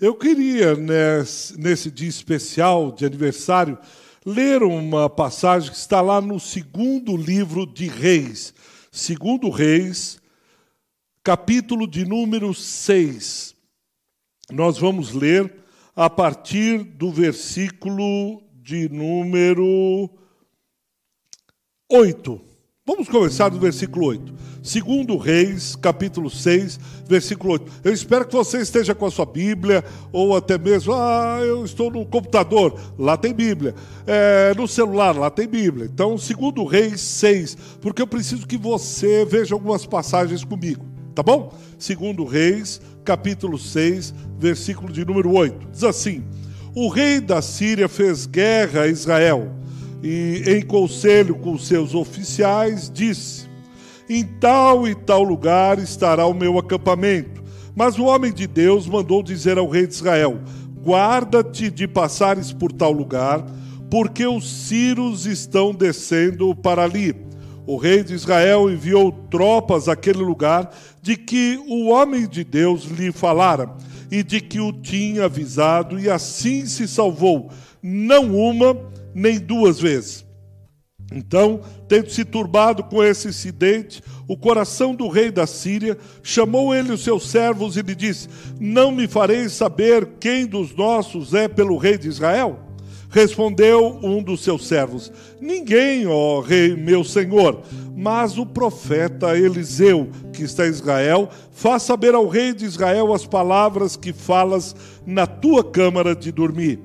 Eu queria, nesse, dia especial de aniversário, ler uma passagem que está lá no segundo livro de Reis. Segundo Reis, capítulo de número 6. Nós vamos ler a partir do versículo de número 8. Vamos começar do versículo 8. Segundo Reis, capítulo 6, versículo 8. Eu espero que você esteja com a sua Bíblia, ou até mesmo, ah, eu estou no computador, lá tem Bíblia. É, no celular, lá tem Bíblia. Então, segundo Reis 6, porque eu preciso que você veja algumas passagens comigo, tá bom? Segundo Reis, capítulo 6, versículo de número 8. Diz assim: O rei da Síria fez guerra a Israel e, em conselho com seus oficiais, disse: Em tal e tal lugar estará o meu acampamento. Mas o homem de Deus mandou dizer ao rei de Israel: Guarda-te de passares por tal lugar, porque os sírios estão descendo para ali. O rei de Israel enviou tropas àquele lugar de que o homem de Deus lhe falara e de que o tinha avisado, e assim se salvou, não uma, nem duas vezes. Então, tendo se turbado com esse incidente, o coração do rei da Síria chamou ele os seus servos e lhe disse: Não me fareis saber quem dos nossos é pelo rei de Israel? Respondeu um dos seus servos: Ninguém, ó rei, meu senhor, mas o profeta Eliseu, que está em Israel, faz saber ao rei de Israel as palavras que falas na tua câmara de dormir.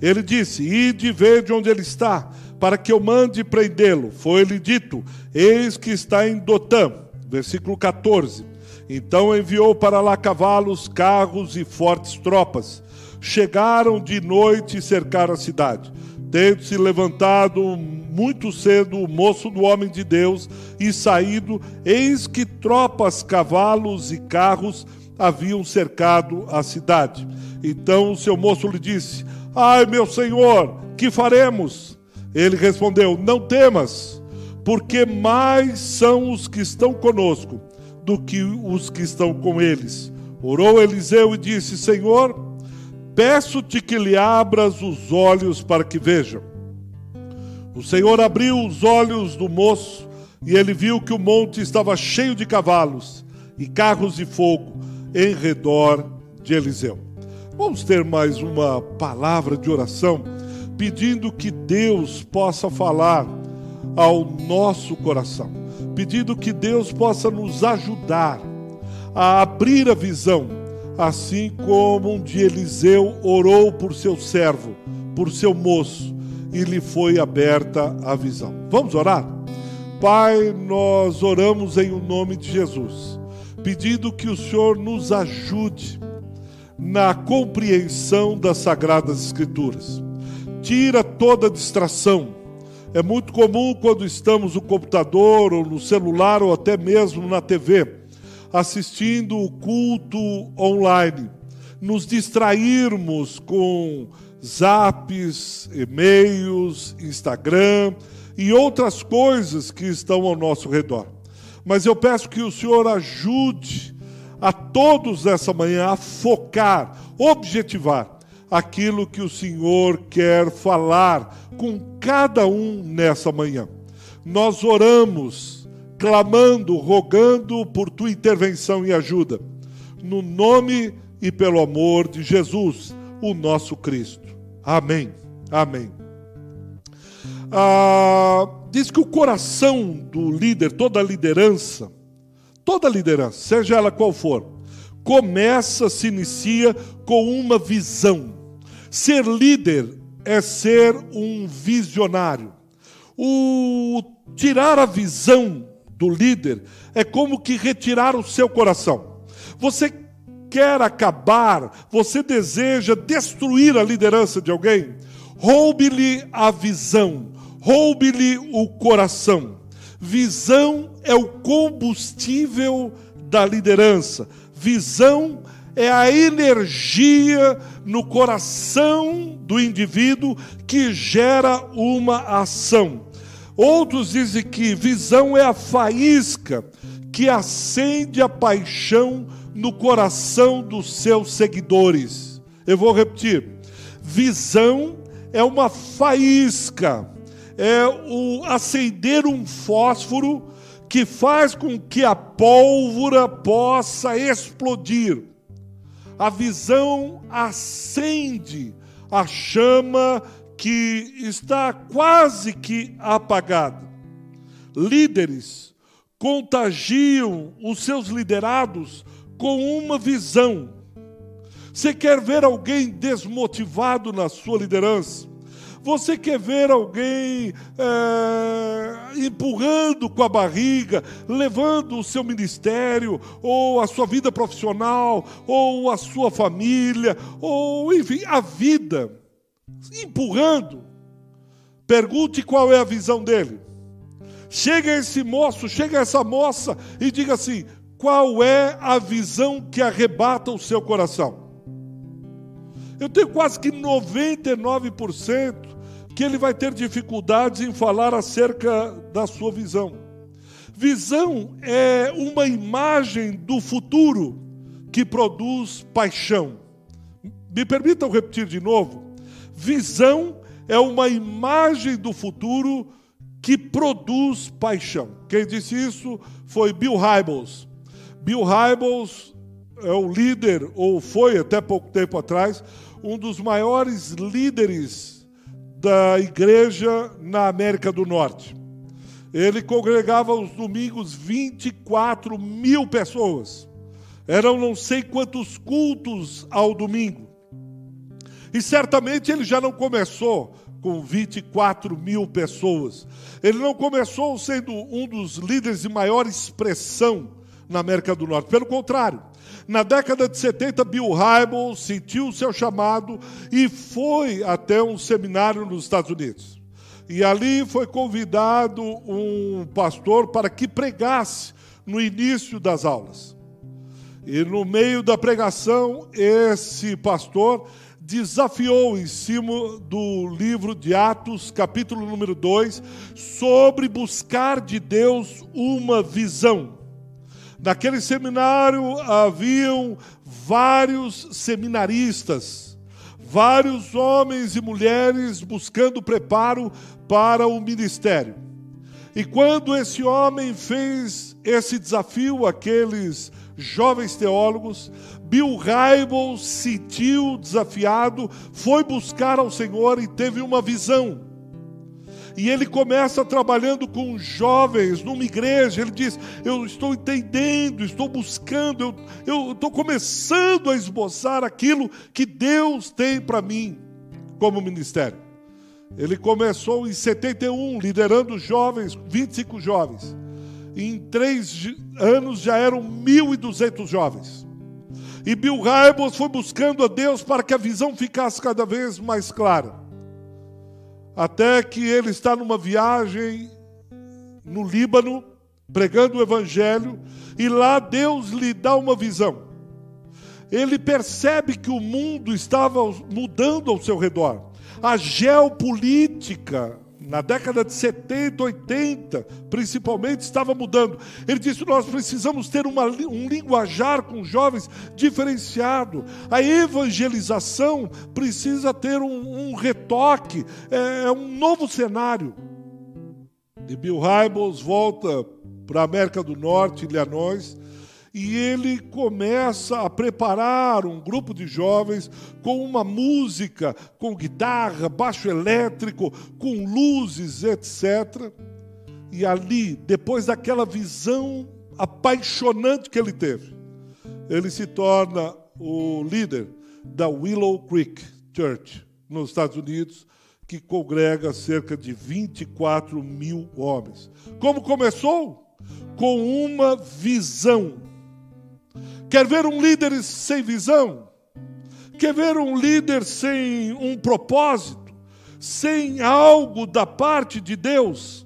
Ele disse: Ide ver de onde ele está, para que eu mande prendê-lo. Foi-lhe dito: Eis que está em Dotã. Versículo 14. Então enviou para lá cavalos, carros e fortes tropas. Chegaram de noite e cercaram a cidade. Tendo se levantado muito cedo o moço do homem de Deus e saído, eis que tropas, cavalos e carros haviam cercado a cidade. Então o seu moço lhe disse: Ai, meu senhor, que faremos? Ele respondeu: Não temas, porque mais são os que estão conosco do que os que estão com eles. Orou Eliseu e disse: Senhor, peço-te que lhe abras os olhos para que vejam. O Senhor abriu os olhos do moço e ele viu que o monte estava cheio de cavalos e carros de fogo em redor de Eliseu. Vamos ter mais uma palavra de oração, pedindo que Deus possa falar ao nosso coração, pedindo que Deus possa nos ajudar a abrir a visão, assim como um dia Eliseu orou por seu servo, por seu moço, e lhe foi aberta a visão. Vamos orar? Pai, nós oramos em o nome de Jesus, pedindo que o Senhor nos ajude na compreensão das Sagradas Escrituras. Tira toda distração. É muito comum quando estamos no computador ou no celular ou até mesmo na TV, assistindo o culto online, nos distrairmos com zaps, e-mails, Instagram e outras coisas que estão ao nosso redor. Mas eu peço que o Senhor ajude a todos essa manhã a focar, objetivar aquilo que o Senhor quer falar com cada um nessa manhã. Nós oramos, clamando, rogando por tua intervenção e ajuda, no nome e pelo amor de Jesus, o nosso Cristo. Amém. Amém. Ah, diz que o coração do líder, toda liderança, Toda liderança, seja ela qual for, começa, se inicia com uma visão. Ser líder é ser um visionário. O tirar a visão do líder é como que retirar o seu coração. Você quer acabar, você deseja destruir a liderança de alguém, roube-lhe a visão, roube-lhe o coração. Visão é o combustível da liderança. Visão é a energia no coração do indivíduo que gera uma ação. Outros dizem que visão é a faísca que acende a paixão no coração dos seus seguidores. Eu vou repetir. Visão é uma faísca, é o acender um fósforo que faz com que a pólvora possa explodir. A visão acende a chama que está quase que apagada. Líderes contagiam os seus liderados com uma visão. Você quer ver alguém desmotivado na sua liderança? Você quer ver alguém é, empurrando com a barriga, levando o seu ministério, ou a sua vida profissional, ou a sua família, ou enfim, a vida, empurrando? Pergunte qual é a visão dele. Chega esse moço, chega essa moça e diga assim: qual é a visão que arrebata o seu coração? Eu tenho quase que 99% que ele vai ter dificuldades em falar acerca da sua visão. Visão é uma imagem do futuro que produz paixão. Me permitam repetir de novo. Visão é uma imagem do futuro que produz paixão. Quem disse isso foi Bill Hybels. Bill Hybels é o líder, ou foi até pouco tempo atrás, um dos maiores líderes da igreja na América do Norte. Ele congregava aos domingos 24 mil pessoas. Eram não sei quantos cultos ao domingo. E certamente ele já não começou com 24 mil pessoas. Ele não começou sendo um dos líderes de maior expressão na América do Norte. Pelo contrário, na década de 70, Bill Hybels sentiu o seu chamado e foi até um seminário nos Estados Unidos. E ali foi convidado um pastor para que pregasse no início das aulas. E no meio da pregação, esse pastor desafiou em cima do livro de Atos, capítulo número 2, sobre buscar de Deus uma visão. Naquele seminário haviam vários seminaristas, vários homens e mulheres buscando preparo para o ministério. E quando esse homem fez esse desafio àqueles jovens teólogos, Bill Hybels sentiu desafiado, foi buscar ao Senhor e teve uma visão. E ele começa trabalhando com jovens numa igreja. Ele diz: Eu estou entendendo, estou buscando, eu estou começando a esboçar aquilo que Deus tem para mim como ministério. Ele começou em 71, liderando jovens, 25 jovens. Em três anos já eram 1.200 jovens. E Bill Hybels foi buscando a Deus para que a visão ficasse cada vez mais clara até que ele está numa viagem no Líbano, pregando o Evangelho, e lá Deus lhe dá uma visão. Ele percebe que o mundo estava mudando ao seu redor. A geopolítica na década de 70, 80, principalmente, estava mudando. Ele disse: Nós precisamos ter uma, um linguajar com jovens diferenciado. A evangelização precisa ter um, um retoque, é, é, um novo cenário. E Bill Hybels volta para a América do Norte, Illinois, e ele começa a preparar um grupo de jovens com uma música, com guitarra, baixo elétrico, com luzes, etc. E ali, depois daquela visão apaixonante que ele teve, ele se torna o líder da Willow Creek Church, nos Estados Unidos, que congrega cerca de 24 mil homens. Como começou? Com uma visão Quer ver um líder sem visão? Quer ver um líder sem um propósito? Sem algo da parte de Deus?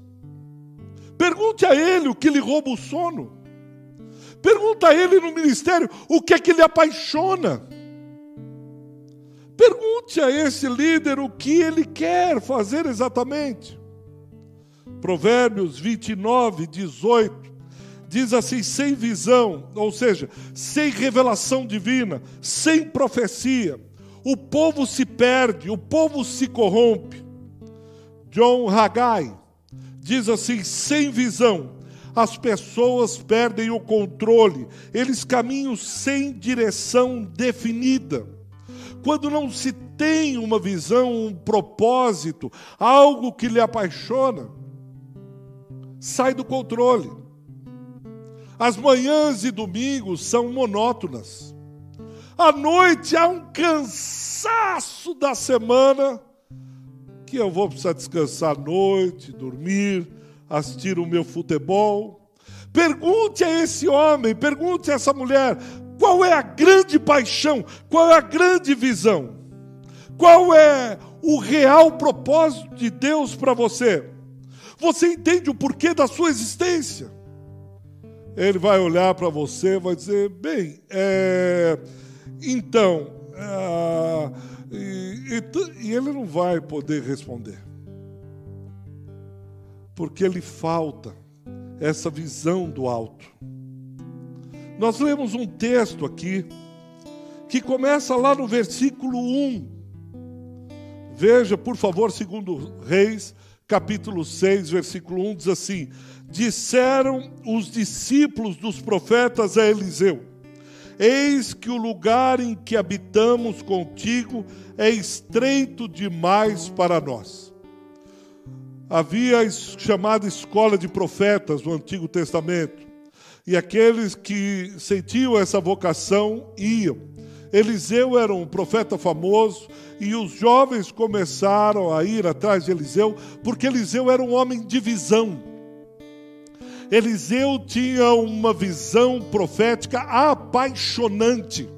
Pergunte a ele o que lhe rouba o sono. Pergunta a ele no ministério o que é que lhe apaixona. Pergunte a esse líder o que ele quer fazer exatamente. Provérbios 29, 18 diz assim: sem visão, ou seja, sem revelação divina, sem profecia, o povo se perde, o povo se corrompe. John Haggai diz assim: sem visão, as pessoas perdem o controle, eles caminham sem direção definida. Quando não se tem uma visão, um propósito, algo que lhe apaixona, sai do controle. As manhãs e domingos são monótonas. À noite há um cansaço da semana que eu vou precisar descansar à noite, dormir, assistir o meu futebol. Pergunte a esse homem, pergunte a essa mulher, qual é a grande paixão, qual é a grande visão, qual é o real propósito de Deus para você. Você entende o porquê da sua existência? Ele vai olhar para você vai dizer: bem, é, então, é, e, e, e ele não vai poder responder porque lhe falta essa visão do alto. Nós lemos um texto aqui que começa lá no versículo 1. Veja, por favor, segundo Reis, capítulo 6, versículo 1 diz assim: Disseram os discípulos dos profetas a Eliseu: Eis que o lugar em que habitamos contigo é estreito demais para nós havia a chamada escola de profetas no Antigo Testamento. E aqueles que sentiam essa vocação iam. Eliseu era um profeta famoso e os jovens começaram a ir atrás de Eliseu, porque Eliseu era um homem de visão. Eliseu tinha uma visão profética apaixonante.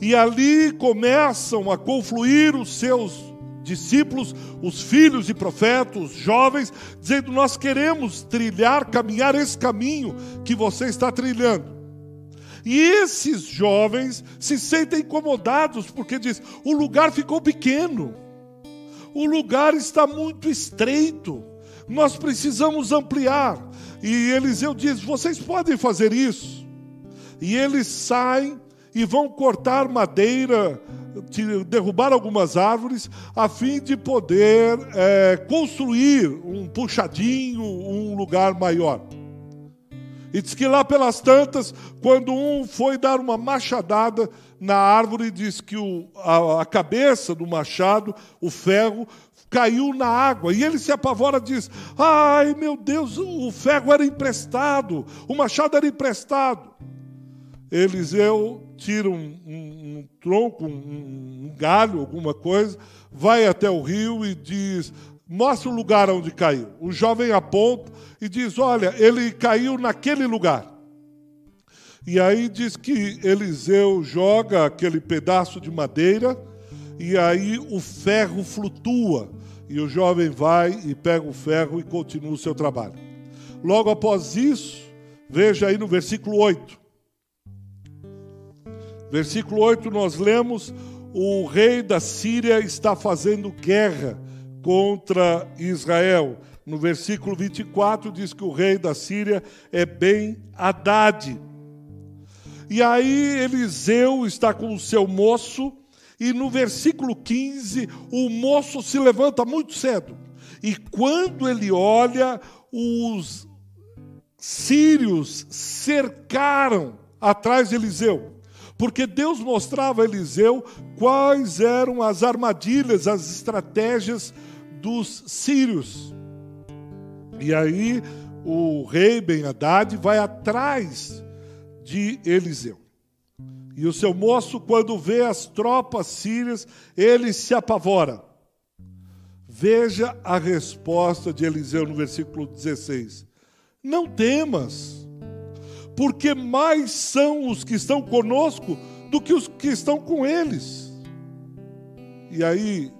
E ali começam a confluir os seus discípulos, os filhos e profetas, os jovens, dizendo: Nós queremos trilhar, caminhar esse caminho que você está trilhando. E esses jovens se sentem incomodados porque diz: o lugar ficou pequeno, o lugar está muito estreito, nós precisamos ampliar. E Eliseu diz: vocês podem fazer isso. E eles saem e vão cortar madeira derrubar algumas árvores a fim de poder é, construir um puxadinho, um lugar maior. E diz que lá pelas tantas, quando um foi dar uma machadada na árvore, diz que o, a, a cabeça do machado, o ferro, caiu na água. E ele se apavora diz: Ai meu Deus, o ferro era emprestado, o machado era emprestado. Eliseu tira um, um, um tronco, um, um galho, alguma coisa, vai até o rio e diz: mostra o lugar onde caiu. O jovem aponta e diz: Olha, ele caiu naquele lugar. E aí diz que Eliseu joga aquele pedaço de madeira e aí o ferro flutua. E o jovem vai e pega o ferro e continua o seu trabalho. Logo após isso, veja aí no versículo 8. Versículo 8 nós lemos: o rei da Síria está fazendo guerra contra Israel. No versículo 24 diz que o rei da Síria é bem Haddad. E aí Eliseu está com o seu moço, e no versículo 15 o moço se levanta muito cedo. E quando ele olha, os sírios cercaram atrás de Eliseu porque Deus mostrava a Eliseu quais eram as armadilhas, as estratégias dos sírios. E aí o rei Ben-Hadad vai atrás de Eliseu. E o seu moço, quando vê as tropas sírias, ele se apavora. Veja a resposta de Eliseu no versículo 16: Não temas, porque mais são os que estão conosco do que os que estão com eles. E aí,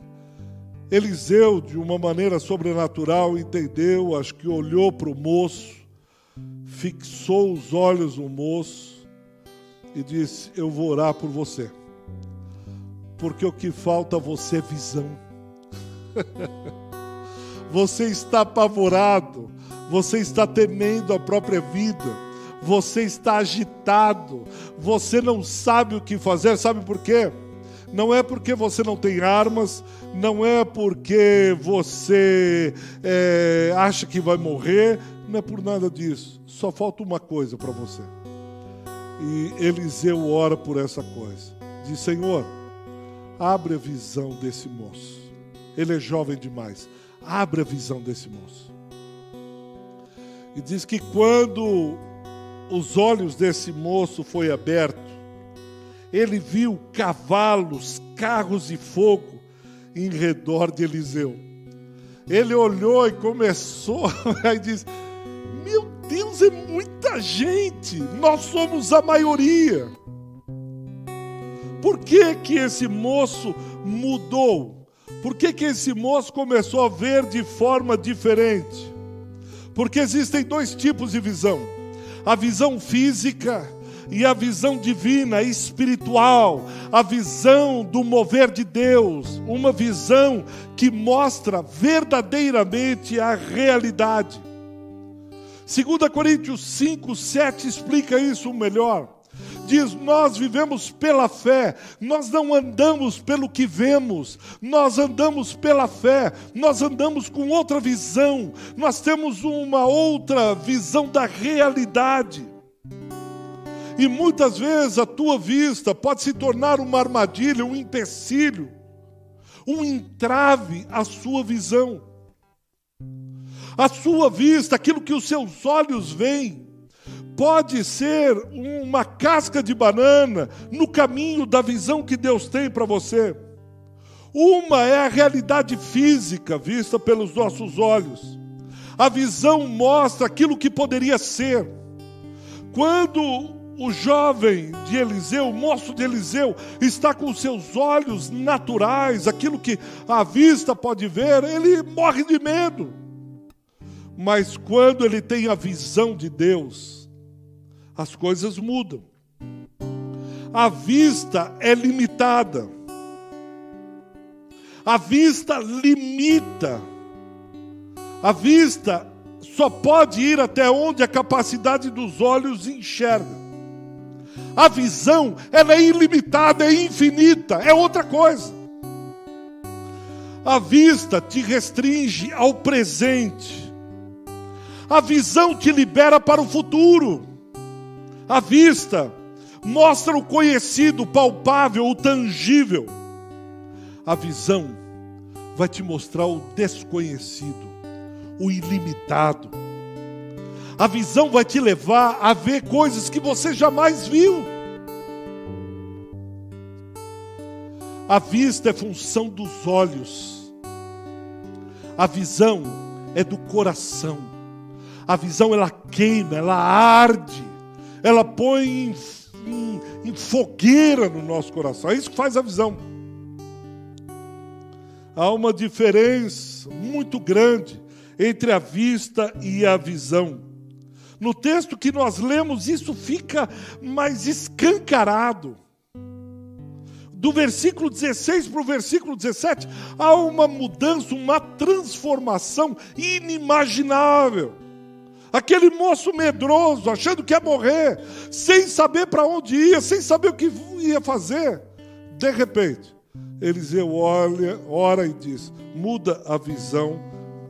Eliseu, de uma maneira sobrenatural, entendeu, acho que olhou para o moço, fixou os olhos no moço e disse: Eu vou orar por você, porque o que falta a você é visão. você está apavorado, você está temendo a própria vida você está agitado, você não sabe o que fazer, sabe por quê? Não é porque você não tem armas, não é porque você é, acha que vai morrer, não é por nada disso. Só falta uma coisa para você. E Eliseu ora por essa coisa. Diz: Senhor, abre a visão desse moço. Ele é jovem demais. Abre a visão desse moço. E diz que quando os olhos desse moço foi aberto, ele viu cavalos, carros e fogo em redor de Eliseu. Ele olhou e começou, aí diz: Meu Deus, é muita gente, nós somos a maioria. Por que que esse moço mudou? Por que que esse moço começou a ver de forma diferente? Porque existem dois tipos de visão: a visão física e a visão divina, espiritual, a visão do mover de Deus, uma visão que mostra verdadeiramente a realidade. 2 Coríntios 5, 7 explica isso melhor. Diz: Nós vivemos pela fé, nós não andamos pelo que vemos, nós andamos pela fé, nós andamos com outra visão, nós temos uma outra visão da realidade. E muitas vezes a tua vista pode se tornar uma armadilha, um empecilho, um entrave à sua visão. A sua vista, aquilo que os seus olhos veem, pode ser uma casca de banana no caminho da visão que Deus tem para você. Uma é a realidade física vista pelos nossos olhos. A visão mostra aquilo que poderia ser. Quando o jovem de Eliseu, o moço de Eliseu, está com seus olhos naturais, aquilo que a vista pode ver, ele morre de medo. Mas quando ele tem a visão de Deus, as coisas mudam. A vista é limitada. A vista limita. A vista só pode ir até onde a capacidade dos olhos enxerga. A visão, ela é ilimitada, é infinita, é outra coisa. A vista te restringe ao presente. A visão te libera para o futuro. A vista mostra o conhecido, o palpável, o tangível. A visão vai te mostrar o desconhecido, o ilimitado a visão vai te levar a ver coisas que você jamais viu. A vista é função dos olhos. A visão é do coração. A visão ela queima, ela arde, ela põe em, em, em fogueira no nosso coração. É isso que faz a visão. Há uma diferença muito grande entre a vista e a visão. No texto que nós lemos, isso fica mais escancarado. Do versículo 16 para o versículo 17, há uma mudança, uma transformação inimaginável. Aquele moço medroso, achando que ia morrer, sem saber para onde ia, sem saber o que ia fazer. De repente, Eliseu olha, ora e diz: muda a visão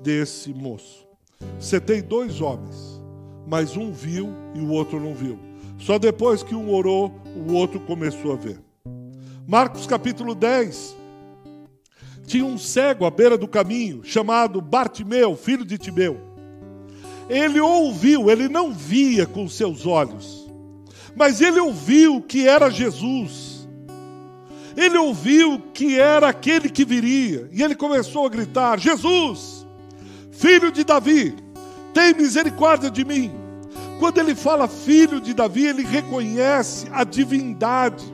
desse moço. Você tem dois homens mas um viu e o outro não viu. Só depois que um orou, o outro começou a ver. Marcos capítulo 10. Tinha um cego à beira do caminho, chamado Bartimeu, filho de Timeu. Ele ouviu, ele não via com seus olhos, mas ele ouviu que era Jesus. Ele ouviu que era aquele que viria, e ele começou a gritar: Jesus, filho de Davi, tem misericórdia de mim. Quando ele fala filho de Davi, ele reconhece a divindade,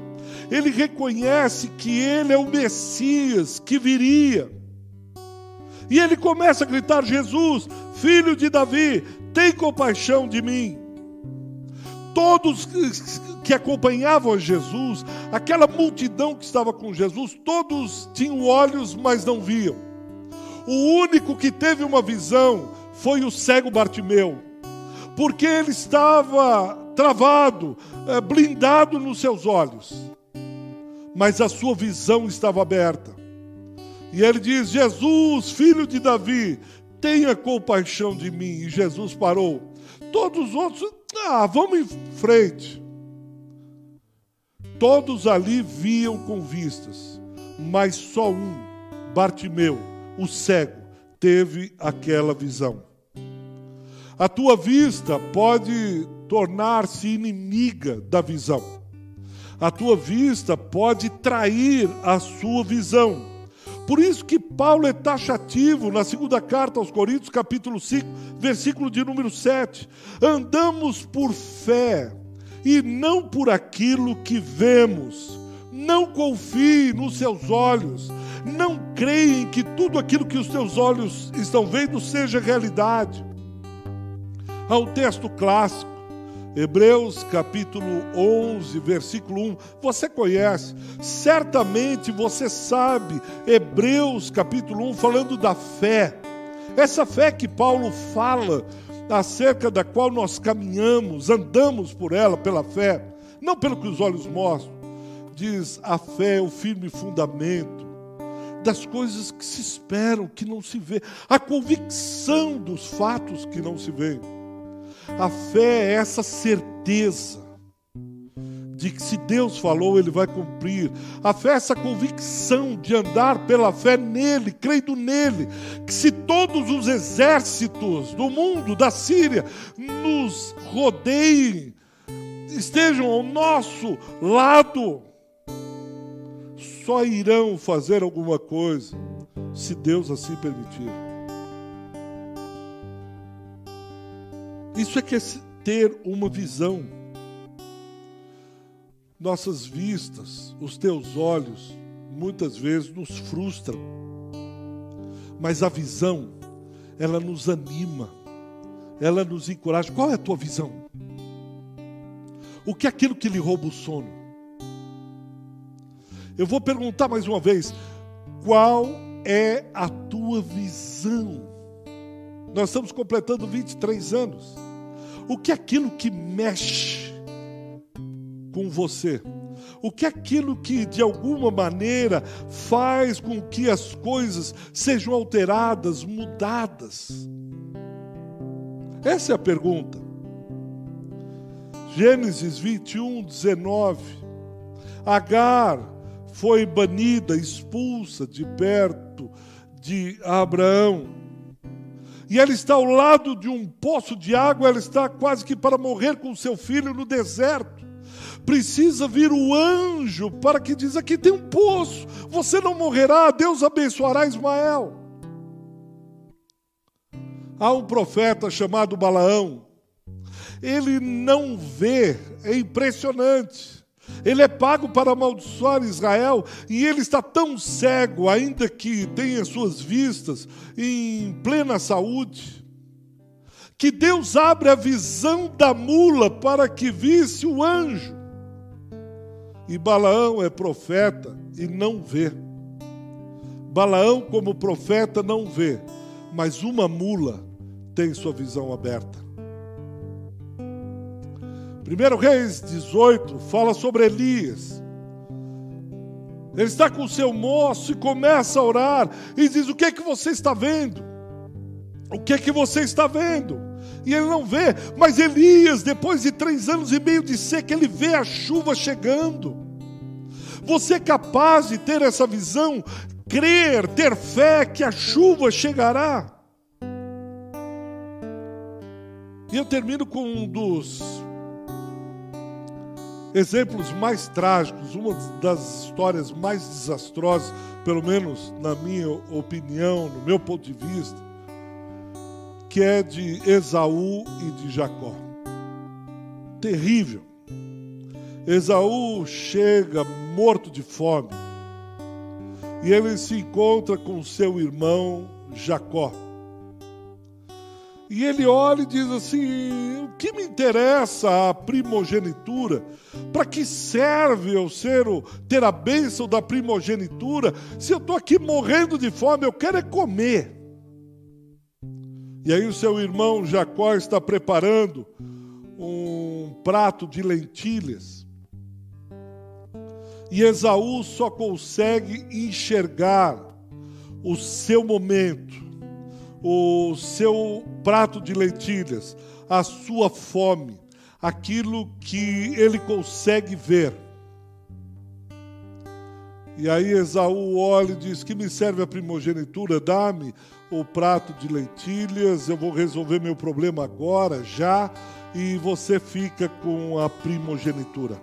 ele reconhece que ele é o Messias que viria. E ele começa a gritar: Jesus, filho de Davi, tem compaixão de mim. Todos que acompanhavam Jesus, aquela multidão que estava com Jesus, todos tinham olhos, mas não viam. O único que teve uma visão foi o cego Bartimeu, porque ele estava travado, eh, blindado nos seus olhos. mas a sua visão estava aberta. E ele diz: Jesus, filho de Davi, tenha compaixão de mim. E Jesus parou. Todos os outros, ah, vamos em frente. Todos ali viam com vistas, mas só um, Bartimeu, o cego, teve aquela visão. A tua vista pode tornar-se inimiga da visão. A tua vista pode trair a sua visão. Por isso que Paulo é taxativo na segunda carta aos Coríntios, capítulo 5, versículo de número 7. Andamos por fé e não por aquilo que vemos. Não confie nos seus olhos. Não creia que tudo aquilo que os teus olhos estão vendo seja realidade. Há um texto clássico Hebreus capítulo 11, versículo 1. Você conhece, certamente você sabe, Hebreus capítulo 1, falando da fé. Essa fé que Paulo fala, acerca da qual nós caminhamos, andamos por ela, pela fé, não pelo que os olhos mostram. Diz: a fé é o firme fundamento das coisas que se esperam, que não se vê, a convicção dos fatos que não se veem. A fé é essa certeza de que se Deus falou, Ele vai cumprir. A fé é essa convicção de andar pela fé nele, crendo nele, que se todos os exércitos do mundo, da Síria, nos rodeiem, estejam ao nosso lado, só irão fazer alguma coisa se Deus assim permitir. Isso é que é ter uma visão. Nossas vistas, os teus olhos, muitas vezes nos frustram. Mas a visão, ela nos anima, ela nos encoraja. Qual é a tua visão? O que é aquilo que lhe rouba o sono? Eu vou perguntar mais uma vez: qual é a tua visão? Nós estamos completando 23 anos. O que é aquilo que mexe com você? O que é aquilo que de alguma maneira faz com que as coisas sejam alteradas, mudadas? Essa é a pergunta. Gênesis 21, 19. Agar foi banida, expulsa de perto de Abraão. E ela está ao lado de um poço de água, ela está quase que para morrer com seu filho no deserto. Precisa vir o anjo para que diz: aqui tem um poço, você não morrerá, Deus abençoará Ismael. Há um profeta chamado Balaão, ele não vê, é impressionante. Ele é pago para amaldiçoar Israel e ele está tão cego, ainda que tenha suas vistas em plena saúde, que Deus abre a visão da mula para que visse o anjo. E Balaão é profeta e não vê. Balaão, como profeta, não vê, mas uma mula tem sua visão aberta. 1 Reis 18 fala sobre Elias. Ele está com o seu moço e começa a orar e diz: O que é que você está vendo? O que é que você está vendo? E ele não vê, mas Elias, depois de três anos e meio de seca, ele vê a chuva chegando. Você é capaz de ter essa visão, crer, ter fé que a chuva chegará. E eu termino com um dos exemplos mais trágicos, uma das histórias mais desastrosas, pelo menos na minha opinião, no meu ponto de vista, que é de Esaú e de Jacó. Terrível. Esaú chega morto de fome e ele se encontra com seu irmão Jacó. E ele olha e diz assim: o que me interessa a primogenitura? Para que serve eu ser o, ter a bênção da primogenitura? Se eu estou aqui morrendo de fome, eu quero é comer. E aí o seu irmão Jacó está preparando um prato de lentilhas. E Esaú só consegue enxergar o seu momento, o seu prato de lentilhas, a sua fome, aquilo que ele consegue ver. E aí Esaú olha e diz: Que me serve a primogenitura? Dá-me o prato de lentilhas, eu vou resolver meu problema agora, já, e você fica com a primogenitura.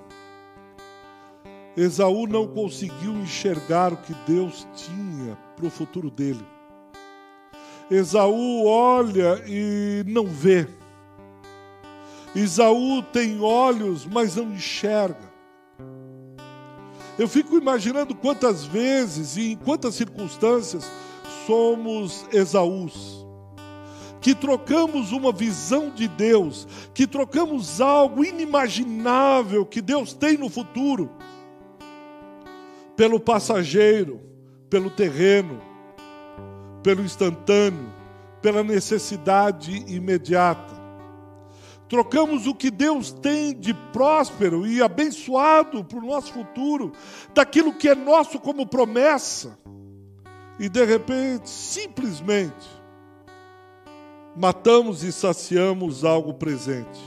Esaú não conseguiu enxergar o que Deus tinha para o futuro dele. Esaú olha e não vê. Esaú tem olhos, mas não enxerga. Eu fico imaginando quantas vezes e em quantas circunstâncias somos Esaús, que trocamos uma visão de Deus, que trocamos algo inimaginável que Deus tem no futuro, pelo passageiro, pelo terreno, pelo instantâneo, pela necessidade imediata. Trocamos o que Deus tem de próspero e abençoado para o nosso futuro, daquilo que é nosso como promessa, e de repente, simplesmente, matamos e saciamos algo presente.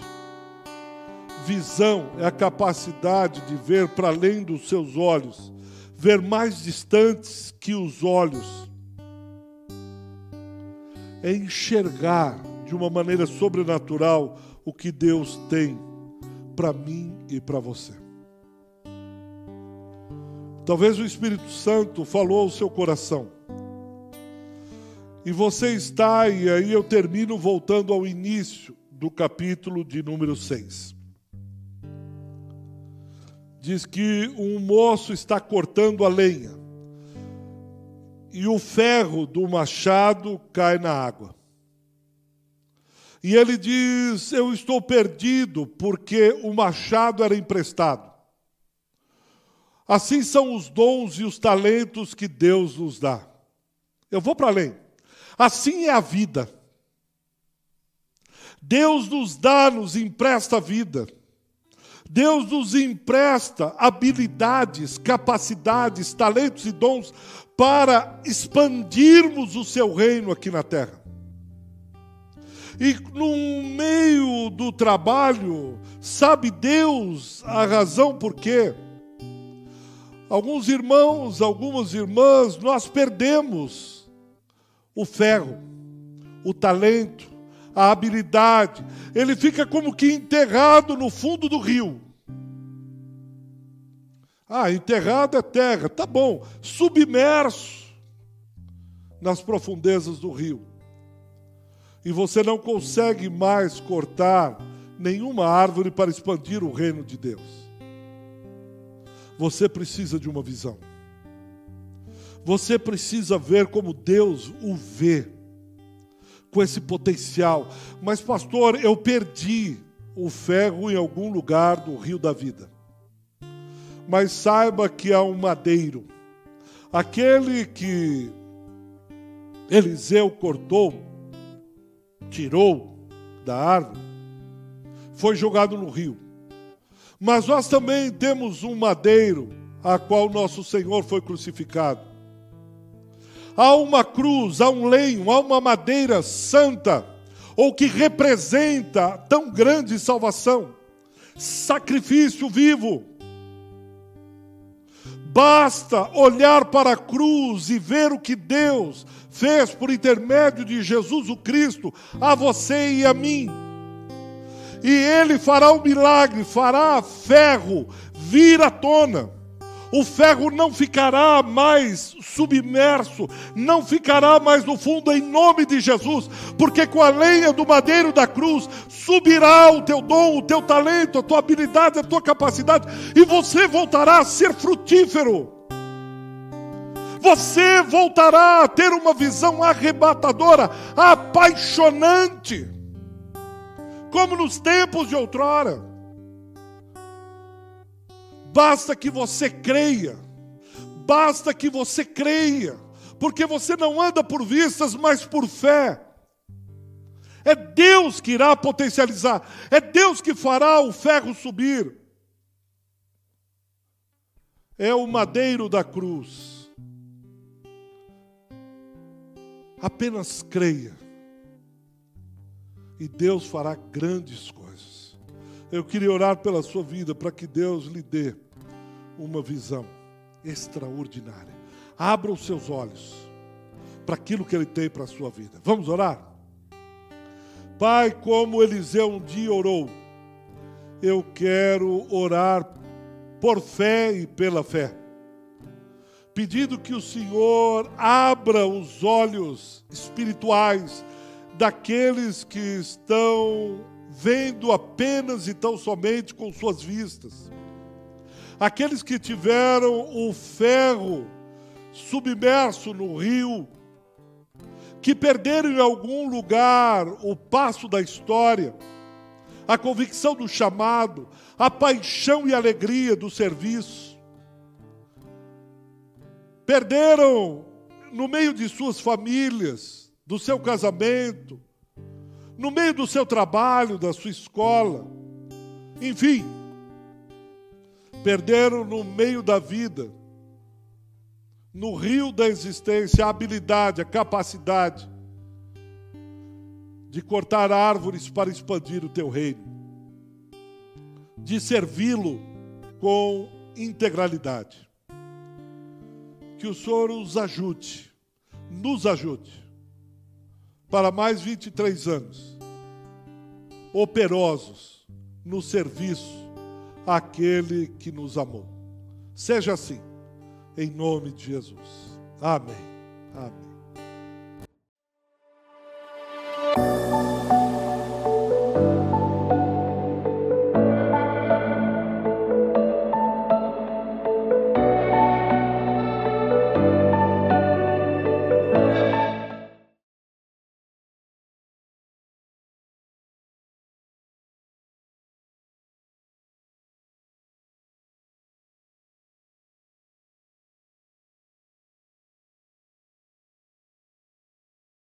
Visão é a capacidade de ver para além dos seus olhos, ver mais distantes que os olhos. É enxergar de uma maneira sobrenatural o que Deus tem para mim e para você. Talvez o Espírito Santo falou ao seu coração. E você está, e aí eu termino voltando ao início do capítulo de número 6. Diz que um moço está cortando a lenha, e o ferro do machado cai na água. E ele diz: Eu estou perdido, porque o machado era emprestado. Assim são os dons e os talentos que Deus nos dá. Eu vou para além. Assim é a vida. Deus nos dá, nos empresta vida. Deus nos empresta habilidades, capacidades, talentos e dons para expandirmos o seu reino aqui na terra. E no meio do trabalho, sabe Deus a razão por quê? Alguns irmãos, algumas irmãs, nós perdemos o ferro, o talento, a habilidade. Ele fica como que enterrado no fundo do rio. Ah, enterrado é terra, tá bom. Submerso nas profundezas do rio. E você não consegue mais cortar nenhuma árvore para expandir o reino de Deus. Você precisa de uma visão. Você precisa ver como Deus o vê, com esse potencial. Mas, pastor, eu perdi o ferro em algum lugar do rio da vida. Mas saiba que há um madeiro, aquele que Eliseu cortou, tirou da árvore, foi jogado no rio. Mas nós também temos um madeiro a qual nosso Senhor foi crucificado. Há uma cruz, há um lenho, há uma madeira santa, ou que representa tão grande salvação, sacrifício vivo. Basta olhar para a cruz e ver o que Deus fez por intermédio de Jesus o Cristo a você e a mim e ele fará um milagre, fará ferro vir à tona. O ferro não ficará mais submerso, não ficará mais no fundo, em nome de Jesus, porque com a lenha do madeiro da cruz subirá o teu dom, o teu talento, a tua habilidade, a tua capacidade, e você voltará a ser frutífero. Você voltará a ter uma visão arrebatadora, apaixonante como nos tempos de outrora. Basta que você creia, basta que você creia, porque você não anda por vistas, mas por fé. É Deus que irá potencializar, é Deus que fará o ferro subir. é o madeiro da cruz. Apenas creia e Deus fará grandes coisas. Eu queria orar pela sua vida para que Deus lhe dê uma visão extraordinária. Abra os seus olhos para aquilo que Ele tem para a sua vida. Vamos orar? Pai, como Eliseu um dia orou, eu quero orar por fé e pela fé, pedindo que o Senhor abra os olhos espirituais daqueles que estão vendo apenas e tão somente com suas vistas. Aqueles que tiveram o ferro submerso no rio, que perderam em algum lugar o passo da história, a convicção do chamado, a paixão e alegria do serviço. Perderam no meio de suas famílias, do seu casamento, no meio do seu trabalho, da sua escola, enfim, perderam no meio da vida, no rio da existência, a habilidade, a capacidade de cortar árvores para expandir o teu reino, de servi-lo com integralidade. Que o Senhor os ajude, nos ajude para mais 23 anos, operosos no serviço àquele que nos amou. Seja assim, em nome de Jesus. Amém. Amém.